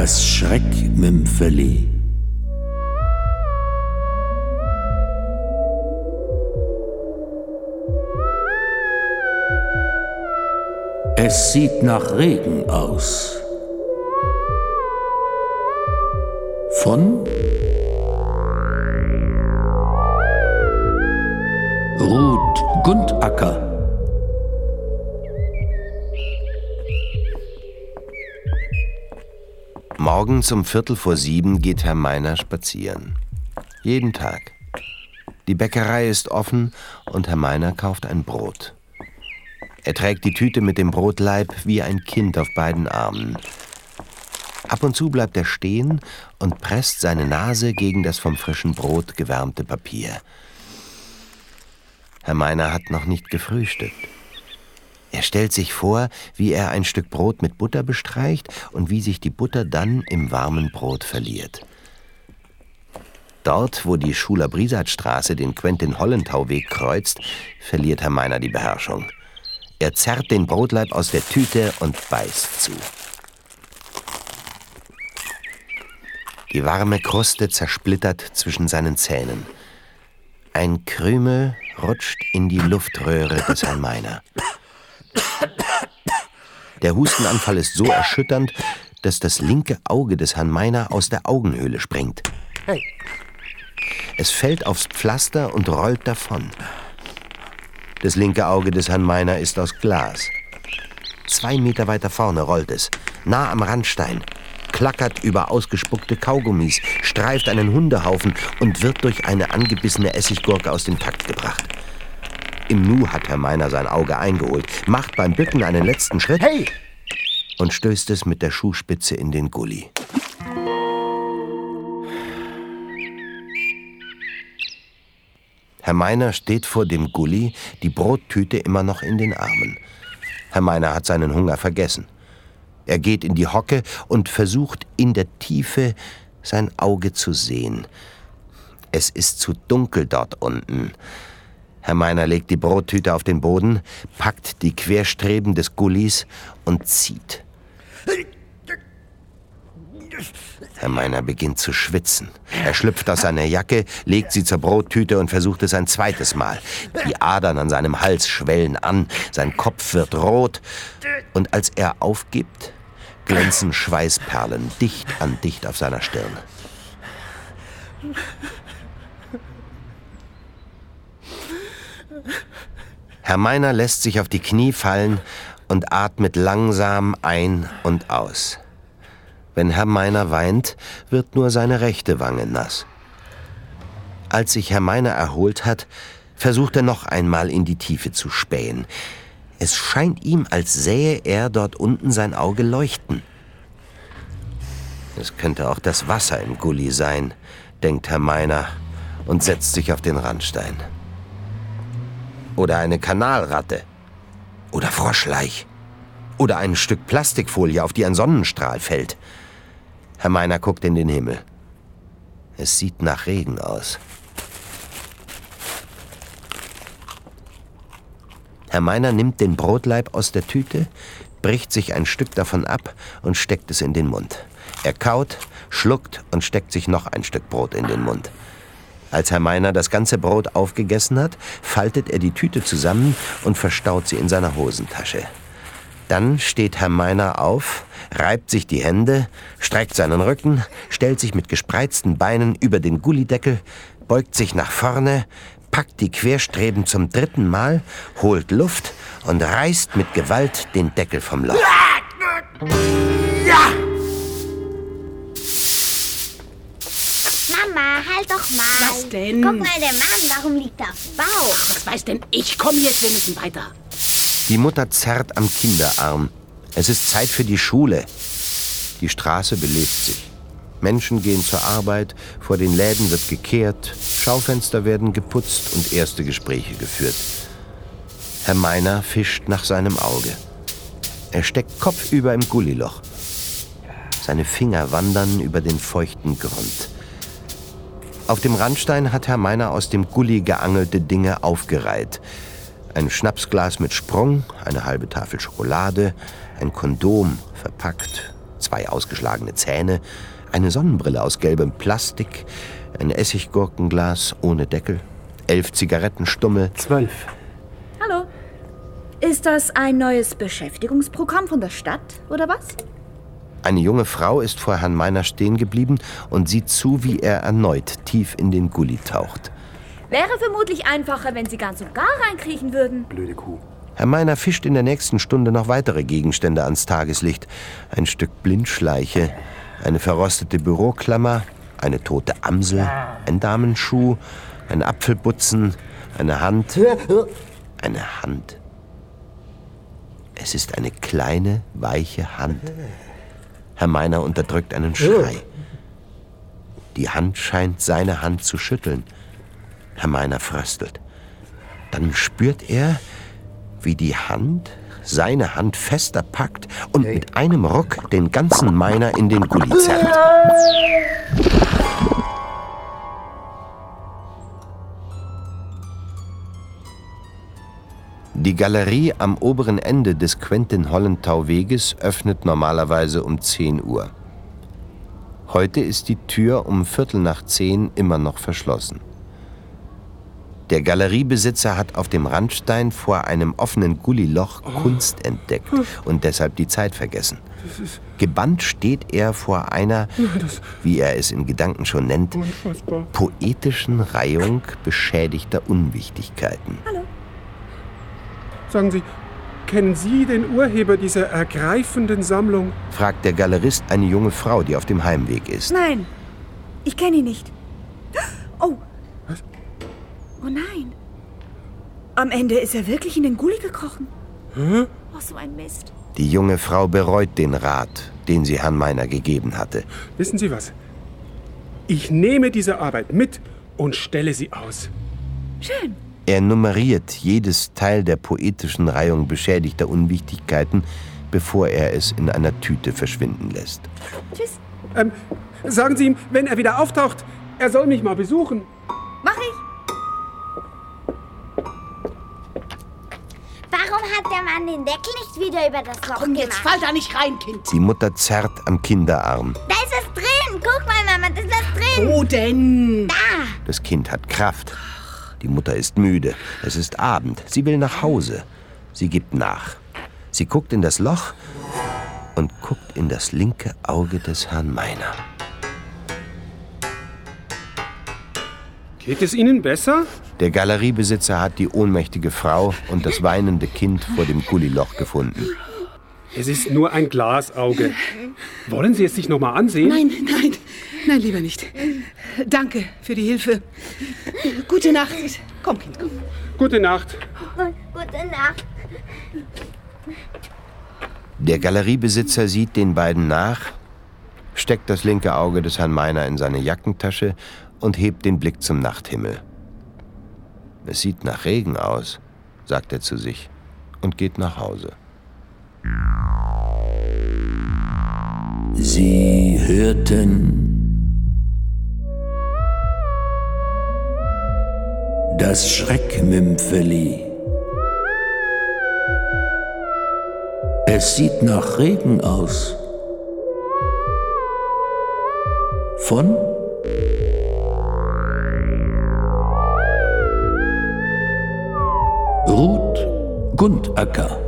Das Schreckmümpfeli. Es sieht nach Regen aus. Von Ruth Gundacker. Morgens um Viertel vor sieben geht Herr Meiner spazieren. Jeden Tag. Die Bäckerei ist offen und Herr Meiner kauft ein Brot. Er trägt die Tüte mit dem Brotleib wie ein Kind auf beiden Armen. Ab und zu bleibt er stehen und presst seine Nase gegen das vom frischen Brot gewärmte Papier. Herr Meiner hat noch nicht gefrühstückt. Er stellt sich vor, wie er ein Stück Brot mit Butter bestreicht und wie sich die Butter dann im warmen Brot verliert. Dort, wo die Schuler Brisatstraße den Quentin-Hollentau-Weg kreuzt, verliert Herr Meiner die Beherrschung. Er zerrt den Brotleib aus der Tüte und beißt zu. Die warme Kruste zersplittert zwischen seinen Zähnen. Ein Krümel rutscht in die Luftröhre des Herrn Meiner. Der Hustenanfall ist so erschütternd, dass das linke Auge des Herrn Meiner aus der Augenhöhle springt. Hey. Es fällt aufs Pflaster und rollt davon. Das linke Auge des Herrn Meiner ist aus Glas. Zwei Meter weiter vorne rollt es, nah am Randstein, klackert über ausgespuckte Kaugummis, streift einen Hundehaufen und wird durch eine angebissene Essiggurke aus dem Takt gebracht. Im Nu hat Herr Meiner sein Auge eingeholt, macht beim Bücken einen letzten Schritt hey! und stößt es mit der Schuhspitze in den Gully. Herr Meiner steht vor dem Gully, die Brottüte immer noch in den Armen. Herr Meiner hat seinen Hunger vergessen. Er geht in die Hocke und versucht in der Tiefe sein Auge zu sehen. Es ist zu dunkel dort unten. Herr Meiner legt die Brottüte auf den Boden, packt die Querstreben des Gullis und zieht. Herr Meiner beginnt zu schwitzen. Er schlüpft aus seiner Jacke, legt sie zur Brottüte und versucht es ein zweites Mal. Die Adern an seinem Hals schwellen an, sein Kopf wird rot und als er aufgibt, glänzen Schweißperlen dicht an dicht auf seiner Stirn. Herr Meiner lässt sich auf die Knie fallen und atmet langsam ein und aus. Wenn Herr Meiner weint, wird nur seine rechte Wange nass. Als sich Herr Meiner erholt hat, versucht er noch einmal in die Tiefe zu spähen. Es scheint ihm, als sähe er dort unten sein Auge leuchten. Es könnte auch das Wasser im Gully sein, denkt Herr Meiner und setzt sich auf den Randstein. Oder eine Kanalratte. Oder Froschleich. Oder ein Stück Plastikfolie, auf die ein Sonnenstrahl fällt. Herr Meiner guckt in den Himmel. Es sieht nach Regen aus. Herr Meiner nimmt den Brotleib aus der Tüte, bricht sich ein Stück davon ab und steckt es in den Mund. Er kaut, schluckt und steckt sich noch ein Stück Brot in den Mund. Als Herr Meiner das ganze Brot aufgegessen hat, faltet er die Tüte zusammen und verstaut sie in seiner Hosentasche. Dann steht Herr Meiner auf, reibt sich die Hände, streckt seinen Rücken, stellt sich mit gespreizten Beinen über den Gullideckel, beugt sich nach vorne, packt die Querstreben zum dritten Mal, holt Luft und reißt mit Gewalt den Deckel vom Loch. Was denn? Guck mal, der Magen, warum liegt er auf Bauch? Ach, was weiß denn ich? Komm jetzt, wir müssen weiter. Die Mutter zerrt am Kinderarm. Es ist Zeit für die Schule. Die Straße belebt sich. Menschen gehen zur Arbeit, vor den Läden wird gekehrt, Schaufenster werden geputzt und erste Gespräche geführt. Herr Meiner fischt nach seinem Auge. Er steckt kopfüber im Gulliloch. Seine Finger wandern über den feuchten Grund. Auf dem Randstein hat Herr Meiner aus dem Gully geangelte Dinge aufgereiht. Ein Schnapsglas mit Sprung, eine halbe Tafel Schokolade, ein Kondom verpackt, zwei ausgeschlagene Zähne, eine Sonnenbrille aus gelbem Plastik, ein Essiggurkenglas ohne Deckel, elf Zigarettenstummel. Zwölf. Hallo. Ist das ein neues Beschäftigungsprogramm von der Stadt oder was? Eine junge Frau ist vor Herrn Meiner stehen geblieben und sieht zu, wie er erneut tief in den Gully taucht. Wäre vermutlich einfacher, wenn Sie ganz und gar reinkriechen würden. Blöde Kuh. Herr Meiner fischt in der nächsten Stunde noch weitere Gegenstände ans Tageslicht. Ein Stück Blindschleiche, eine verrostete Büroklammer, eine tote Amsel, ein Damenschuh, ein Apfelbutzen, eine Hand. Eine Hand. Es ist eine kleine, weiche Hand. Herr Meiner unterdrückt einen Schrei. Die Hand scheint seine Hand zu schütteln. Herr Meiner fröstelt. Dann spürt er, wie die Hand seine Hand fester packt und mit einem Ruck den ganzen Meiner in den Gully zerrt. Die Galerie am oberen Ende des Quentin-Hollentau-Weges öffnet normalerweise um 10 Uhr. Heute ist die Tür um Viertel nach zehn immer noch verschlossen. Der Galeriebesitzer hat auf dem Randstein vor einem offenen Gulliloch Kunst entdeckt und deshalb die Zeit vergessen. Gebannt steht er vor einer, wie er es in Gedanken schon nennt, poetischen Reihung beschädigter Unwichtigkeiten. Sagen Sie, kennen Sie den Urheber dieser ergreifenden Sammlung? fragt der Galerist eine junge Frau, die auf dem Heimweg ist. Nein, ich kenne ihn nicht. Oh. Oh nein. Am Ende ist er wirklich in den Gully gekrochen. Oh, so ein Mist. Die junge Frau bereut den Rat, den sie Herrn Meiner gegeben hatte. Wissen Sie was? Ich nehme diese Arbeit mit und stelle sie aus. Schön. Er nummeriert jedes Teil der poetischen Reihung beschädigter Unwichtigkeiten, bevor er es in einer Tüte verschwinden lässt. Tschüss. Ähm, sagen Sie ihm, wenn er wieder auftaucht, er soll mich mal besuchen. Mach ich. Warum hat der Mann den Deckel nicht wieder über das Loch Komm, jetzt gemacht? fall da nicht rein, Kind. Die Mutter zerrt am Kinderarm. Da ist es drin. Guck mal, Mama, da ist was drin. Wo denn? Das Kind hat Kraft. Die Mutter ist müde. Es ist Abend. Sie will nach Hause. Sie gibt nach. Sie guckt in das Loch und guckt in das linke Auge des Herrn Meiner. Geht es Ihnen besser? Der Galeriebesitzer hat die ohnmächtige Frau und das weinende Kind vor dem Gulliloch gefunden. Es ist nur ein Glasauge. Wollen Sie es sich noch mal ansehen? Nein, nein, nein, lieber nicht. Danke für die Hilfe. Gute Nacht. Komm, Kind, komm. Gute Nacht. Gut, gute Nacht. Der Galeriebesitzer sieht den beiden nach, steckt das linke Auge des Herrn Meiner in seine Jackentasche und hebt den Blick zum Nachthimmel. Es sieht nach Regen aus, sagt er zu sich und geht nach Hause. Sie hörten das Schreckmümpfeli. Es sieht nach Regen aus. Von Ruth Gundacker.